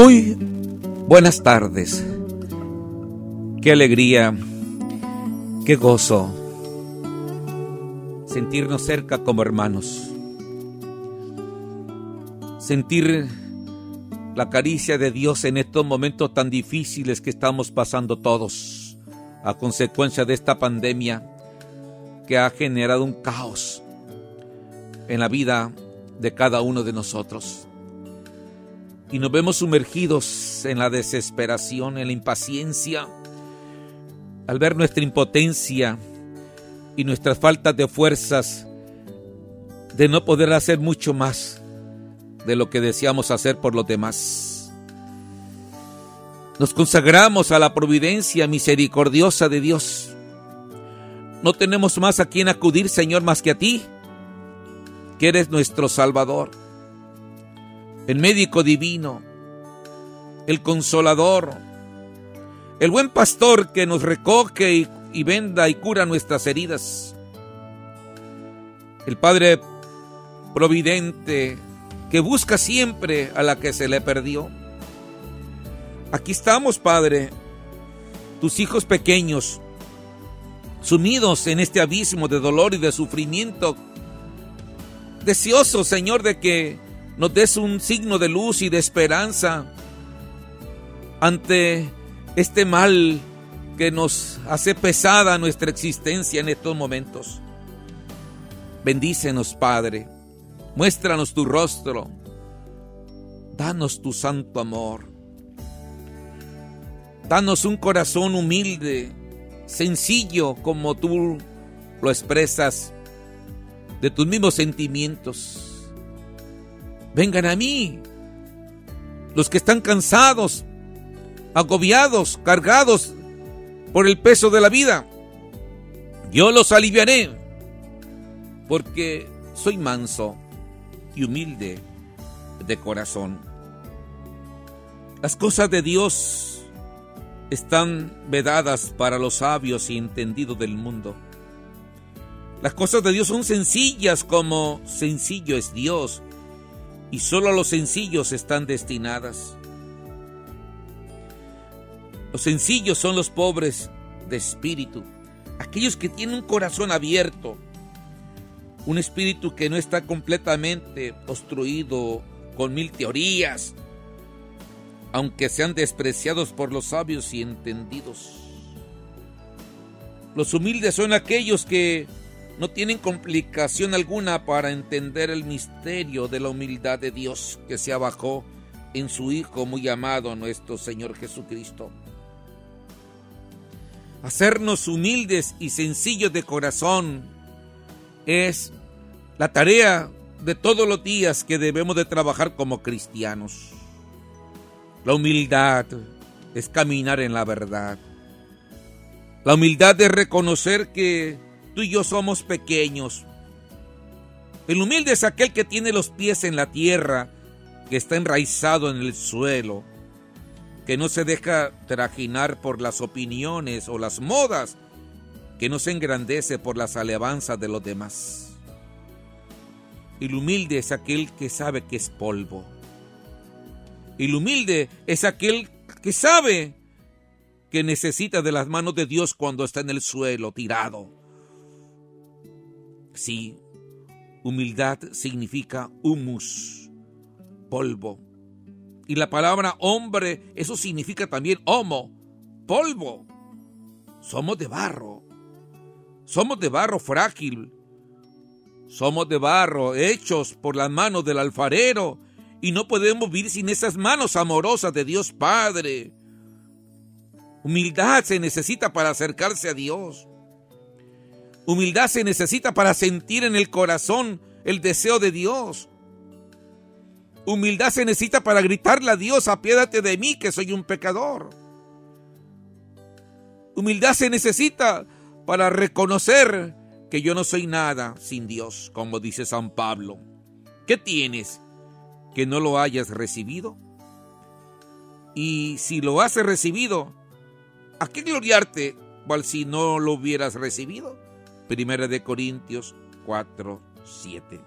Muy buenas tardes. Qué alegría, qué gozo sentirnos cerca como hermanos. Sentir la caricia de Dios en estos momentos tan difíciles que estamos pasando todos a consecuencia de esta pandemia que ha generado un caos en la vida de cada uno de nosotros y nos vemos sumergidos en la desesperación, en la impaciencia, al ver nuestra impotencia y nuestras faltas de fuerzas de no poder hacer mucho más de lo que deseamos hacer por los demás. Nos consagramos a la providencia misericordiosa de Dios. No tenemos más a quien acudir, Señor, más que a ti, que eres nuestro Salvador el médico divino, el consolador, el buen pastor que nos recoge y, venda y cura nuestras heridas, el Padre providente que busca siempre a la que se le perdió. Aquí estamos, Padre, tus hijos pequeños, sumidos en este abismo de dolor y de sufrimiento, deseosos, Señor, de que nos des un signo de luz y de esperanza ante este mal que nos hace pesada nuestra existencia en estos momentos. Bendícenos, Padre. Muéstranos tu rostro. Danos tu santo amor. Danos un corazón humilde, sencillo como tú lo expresas, de tus mismos sentimientos vengan a mí. Los que están cansados, agobiados, cargados por el peso de la vida, yo los aliviaré, porque soy manso y humilde de corazón. Las cosas de Dios están vedadas para los sabios y entendidos del mundo. Las cosas de Dios son sencillas como sencillo es Dios y solo los sencillos están destinadas. Los sencillos son los pobres de espíritu, aquellos que tienen un corazón abierto, un espíritu que no está completamente obstruido con mil teorías, aunque sean despreciados por los sabios y entendidos. Los humildes son aquellos que no tienen complicación alguna para entender el misterio de la humildad de Dios que se abajó en su Hijo muy amado, nuestro Señor Jesucristo. Hacernos humildes y sencillos de corazón es la tarea de todos los días que debemos de trabajar como cristianos. La humildad es caminar en la verdad. La humildad es reconocer que tú y yo somos pequeños. El humilde es aquel que tiene los pies en la tierra, que está enraizado en el suelo, que no se deja trajinar por las opiniones o las modas, que no se engrandece por las alabanzas de los demás. El humilde es aquel que sabe que es polvo. El humilde es aquel que sabe que necesita de las manos de Dios cuando está en el suelo tirado. Sí, humildad significa humus, polvo. Y la palabra hombre, eso significa también homo, polvo. Somos de barro. Somos de barro frágil. Somos de barro hechos por las manos del alfarero y no podemos vivir sin esas manos amorosas de Dios Padre. Humildad se necesita para acercarse a Dios. Humildad se necesita para sentir en el corazón el deseo de Dios. Humildad se necesita para gritarle a Dios, apiádate de mí que soy un pecador. Humildad se necesita para reconocer que yo no soy nada sin Dios, como dice San Pablo. ¿Qué tienes que no lo hayas recibido? Y si lo has recibido, ¿a qué gloriarte cual si no lo hubieras recibido? Primera de Corintios 4, 7.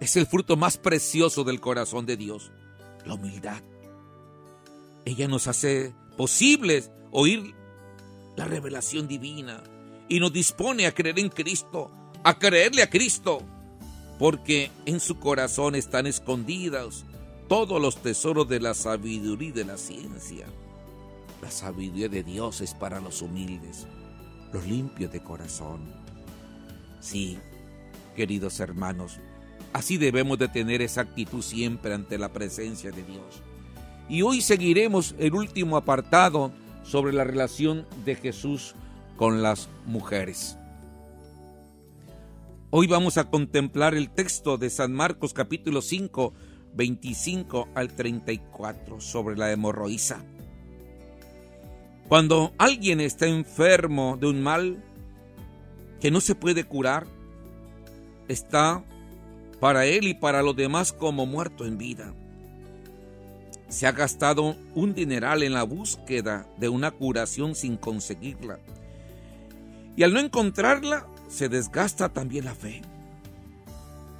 Es el fruto más precioso del corazón de Dios. la humildad. Ella nos hace posibles oír la revelación divina y nos dispone a creer en Cristo, a creerle a Cristo, porque en su corazón están escondidos todos los tesoros de la sabiduría y de la ciencia. La sabiduría de Dios es para los humildes, los limpios de corazón. Sí, queridos hermanos, así debemos de tener esa actitud siempre ante la presencia de Dios. Y hoy seguiremos el último apartado sobre la relación de Jesús con las mujeres. Hoy vamos a contemplar el texto de San Marcos capítulo 5, 25 al 34 sobre la hemorroísa. Cuando alguien está enfermo de un mal que no se puede curar, está para él y para los demás como muerto en vida. Se ha gastado un dineral en la búsqueda de una curación sin conseguirla. Y al no encontrarla, se desgasta también la fe.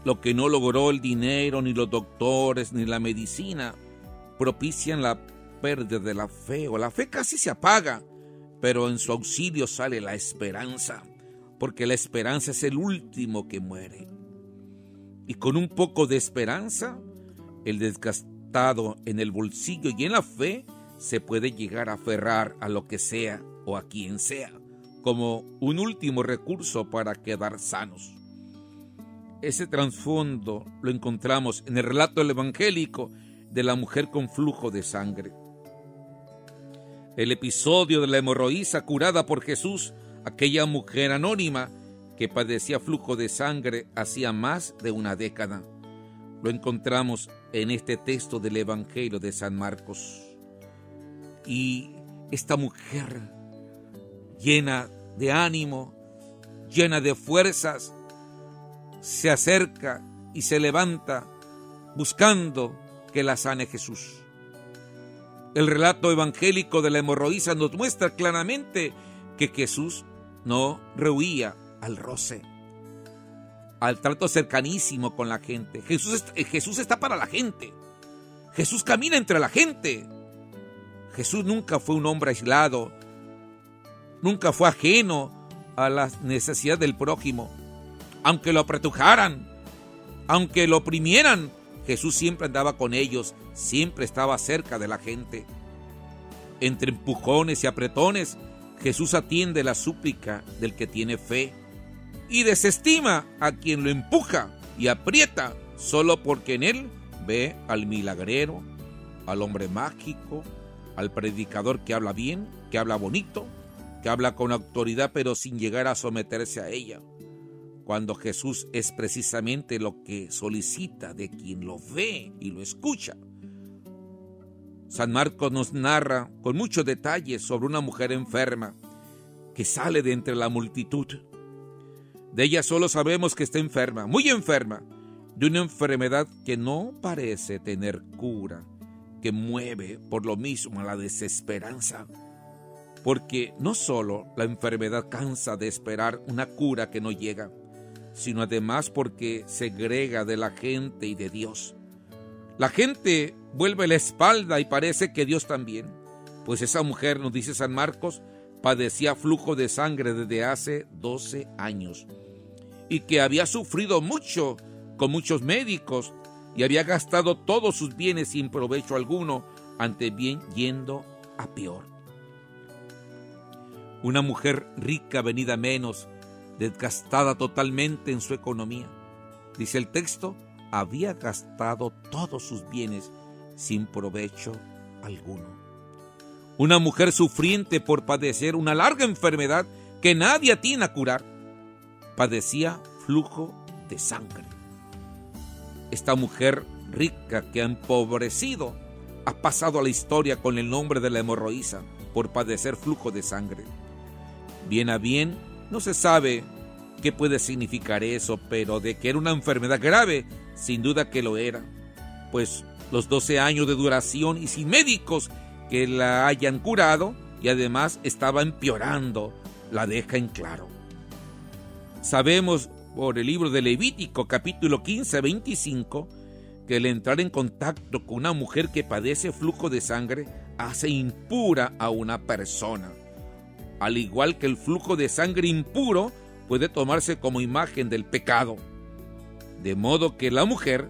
Lo que no logró el dinero, ni los doctores, ni la medicina, propician la pérdida de la fe, o la fe casi se apaga, pero en su auxilio sale la esperanza, porque la esperanza es el último que muere. Y con un poco de esperanza, el desgastado en el bolsillo y en la fe se puede llegar a aferrar a lo que sea o a quien sea, como un último recurso para quedar sanos. Ese trasfondo lo encontramos en el relato evangélico de la mujer con flujo de sangre. El episodio de la hemorroísa curada por Jesús, aquella mujer anónima que padecía flujo de sangre hacía más de una década. Lo encontramos en este texto del Evangelio de San Marcos. Y esta mujer llena de ánimo, llena de fuerzas, se acerca y se levanta buscando que la sane Jesús. El relato evangélico de la hemorroísa nos muestra claramente que Jesús no rehuía al roce, al trato cercanísimo con la gente. Jesús, eh, Jesús está para la gente. Jesús camina entre la gente. Jesús nunca fue un hombre aislado, nunca fue ajeno a las necesidades del prójimo aunque lo apretujaran, aunque lo oprimieran, Jesús siempre andaba con ellos, siempre estaba cerca de la gente. Entre empujones y apretones, Jesús atiende la súplica del que tiene fe y desestima a quien lo empuja y aprieta solo porque en él ve al milagrero, al hombre mágico, al predicador que habla bien, que habla bonito, que habla con autoridad pero sin llegar a someterse a ella cuando Jesús es precisamente lo que solicita de quien lo ve y lo escucha. San Marcos nos narra con muchos detalles sobre una mujer enferma que sale de entre la multitud. De ella solo sabemos que está enferma, muy enferma, de una enfermedad que no parece tener cura, que mueve por lo mismo a la desesperanza. Porque no solo la enfermedad cansa de esperar una cura que no llega, sino además porque segrega de la gente y de Dios. La gente vuelve la espalda y parece que Dios también, pues esa mujer, nos dice San Marcos, padecía flujo de sangre desde hace 12 años y que había sufrido mucho con muchos médicos y había gastado todos sus bienes sin provecho alguno, ante bien yendo a peor. Una mujer rica venida menos, desgastada totalmente en su economía. Dice el texto, había gastado todos sus bienes sin provecho alguno. Una mujer sufriente por padecer una larga enfermedad que nadie tiene a curar, padecía flujo de sangre. Esta mujer rica que ha empobrecido ha pasado a la historia con el nombre de la hemorroísa por padecer flujo de sangre. Bien a bien no se sabe qué puede significar eso, pero de que era una enfermedad grave, sin duda que lo era. Pues los 12 años de duración y sin médicos que la hayan curado y además estaba empeorando, la deja en claro. Sabemos por el libro de Levítico capítulo 15, 25, porque el entrar en contacto con una mujer que padece flujo de sangre hace impura a una persona. Al igual que el flujo de sangre impuro puede tomarse como imagen del pecado. De modo que la mujer,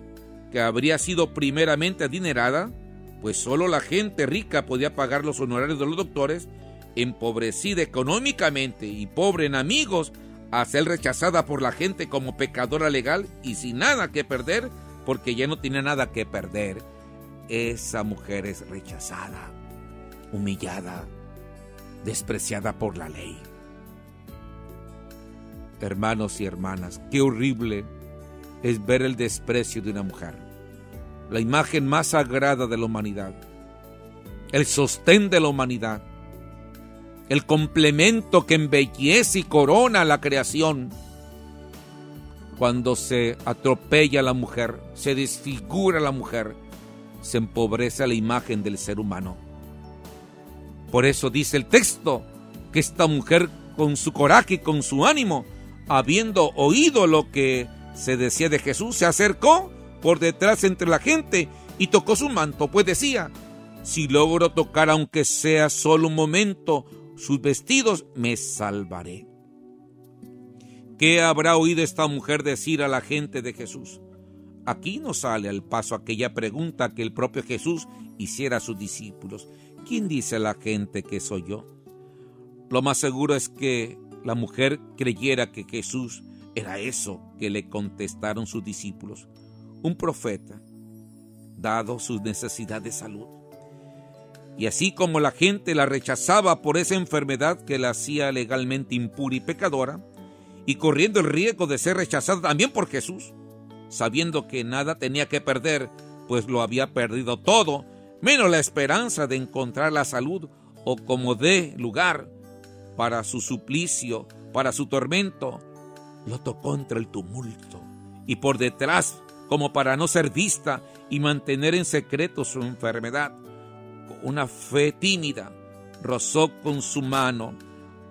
que habría sido primeramente adinerada, pues solo la gente rica podía pagar los honorarios de los doctores, empobrecida económicamente y pobre en amigos, a ser rechazada por la gente como pecadora legal y sin nada que perder, porque ya no tiene nada que perder. Esa mujer es rechazada, humillada, despreciada por la ley. Hermanos y hermanas, qué horrible es ver el desprecio de una mujer, la imagen más sagrada de la humanidad, el sostén de la humanidad, el complemento que embellece y corona la creación. Cuando se atropella a la mujer, se desfigura a la mujer, se empobrece la imagen del ser humano. Por eso dice el texto que esta mujer con su coraje y con su ánimo, habiendo oído lo que se decía de Jesús, se acercó por detrás entre la gente y tocó su manto, pues decía, si logro tocar aunque sea solo un momento sus vestidos, me salvaré. ¿Qué habrá oído esta mujer decir a la gente de Jesús? Aquí no sale al paso aquella pregunta que el propio Jesús hiciera a sus discípulos. ¿Quién dice la gente que soy yo? Lo más seguro es que la mujer creyera que Jesús era eso que le contestaron sus discípulos, un profeta, dado sus necesidades de salud. Y así como la gente la rechazaba por esa enfermedad que la hacía legalmente impura y pecadora, y corriendo el riesgo de ser rechazada también por Jesús, sabiendo que nada tenía que perder, pues lo había perdido todo, menos la esperanza de encontrar la salud o como dé lugar para su suplicio, para su tormento, lo tocó entre el tumulto y por detrás, como para no ser vista y mantener en secreto su enfermedad. Una fe tímida, rozó con su mano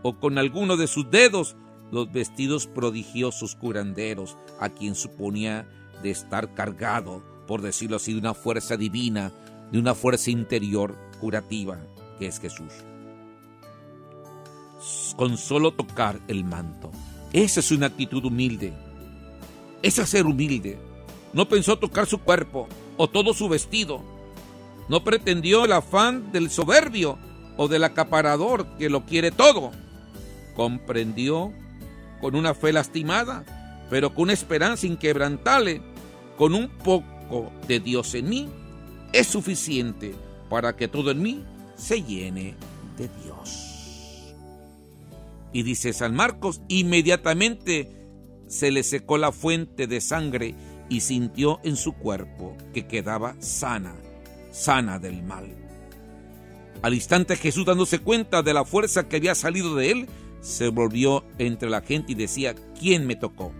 o con alguno de sus dedos los vestidos prodigiosos curanderos a quien suponía de estar cargado, por decirlo así, de una fuerza divina, de una fuerza interior curativa, que es Jesús. Con solo tocar el manto. Esa es una actitud humilde. Esa es ser humilde. No pensó tocar su cuerpo o todo su vestido, no pretendió el afán del soberbio o del acaparador que lo quiere todo. Comprendió con una fe lastimada, pero con una esperanza inquebrantable, con un poco de Dios en mí, es suficiente para que todo en mí se llene de Dios. Y dice San Marcos, inmediatamente se le secó la fuente de sangre y sintió en su cuerpo que quedaba sana sana del mal. Al instante Jesús dándose cuenta de la fuerza que había salido de él, se volvió entre la gente y decía, ¿quién me tocó?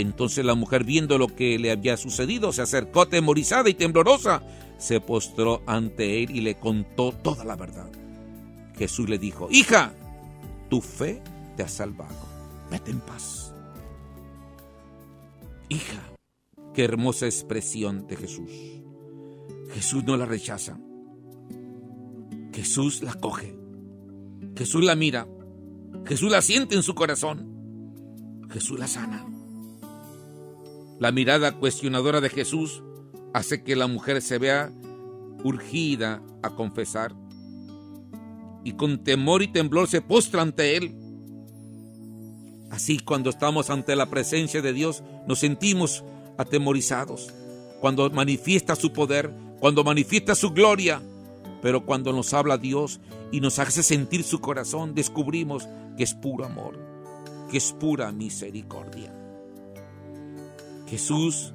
Entonces la mujer, viendo lo que le había sucedido, se acercó atemorizada y temblorosa, se postró ante él y le contó toda la verdad. Jesús le dijo, hija, tu fe te ha salvado, vete en paz. Hija, qué hermosa expresión de Jesús. Jesús no la rechaza. Jesús la coge. Jesús la mira. Jesús la siente en su corazón. Jesús la sana. La mirada cuestionadora de Jesús hace que la mujer se vea urgida a confesar y con temor y temblor se postra ante Él. Así cuando estamos ante la presencia de Dios nos sentimos atemorizados. Cuando manifiesta su poder, cuando manifiesta su gloria, pero cuando nos habla Dios y nos hace sentir su corazón, descubrimos que es puro amor, que es pura misericordia. Jesús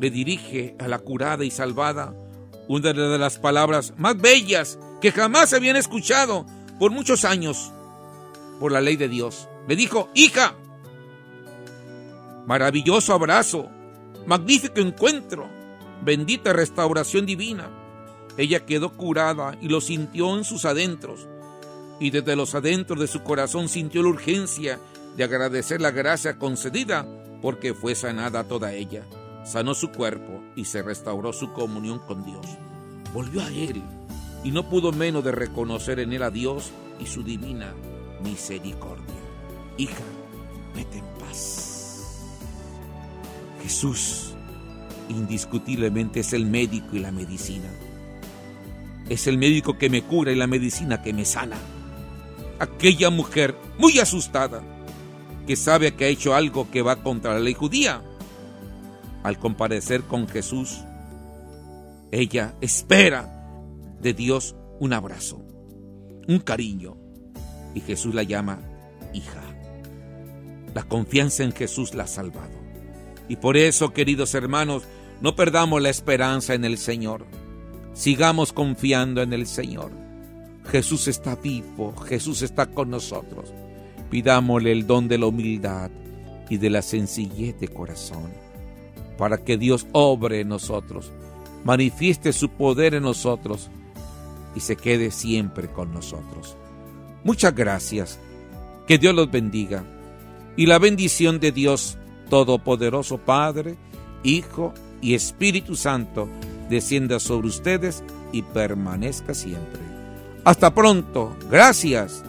le dirige a la curada y salvada una de las palabras más bellas que jamás se habían escuchado por muchos años por la ley de Dios. Le dijo, hija, maravilloso abrazo, magnífico encuentro, bendita restauración divina. Ella quedó curada y lo sintió en sus adentros, y desde los adentros de su corazón sintió la urgencia de agradecer la gracia concedida porque fue sanada toda ella. sanó su cuerpo y se restauró su comunión con Dios. Volvió a él y no pudo menos de reconocer en él a Dios y su divina misericordia. Hija, vete en paz. Jesús indiscutiblemente es el médico y la medicina. Es el médico que me cura y la medicina que me sana. Aquella mujer muy asustada, que sabe que ha hecho algo que va contra la ley judía, al comparecer con Jesús, ella espera de Dios un abrazo, un cariño, y Jesús la llama hija. La confianza en Jesús la ha salvado. Y por eso, queridos hermanos, no perdamos la esperanza en el Señor. Sigamos confiando en el Señor. Jesús está vivo, Jesús está con nosotros. Pidámosle el don de la humildad y de la sencillez de corazón, para que Dios obre en nosotros, manifieste su poder en nosotros y se quede siempre con nosotros. Muchas gracias, que Dios los bendiga y la bendición de Dios Todopoderoso Padre, Hijo y Espíritu Santo descienda sobre ustedes y permanezca siempre. Hasta pronto. Gracias.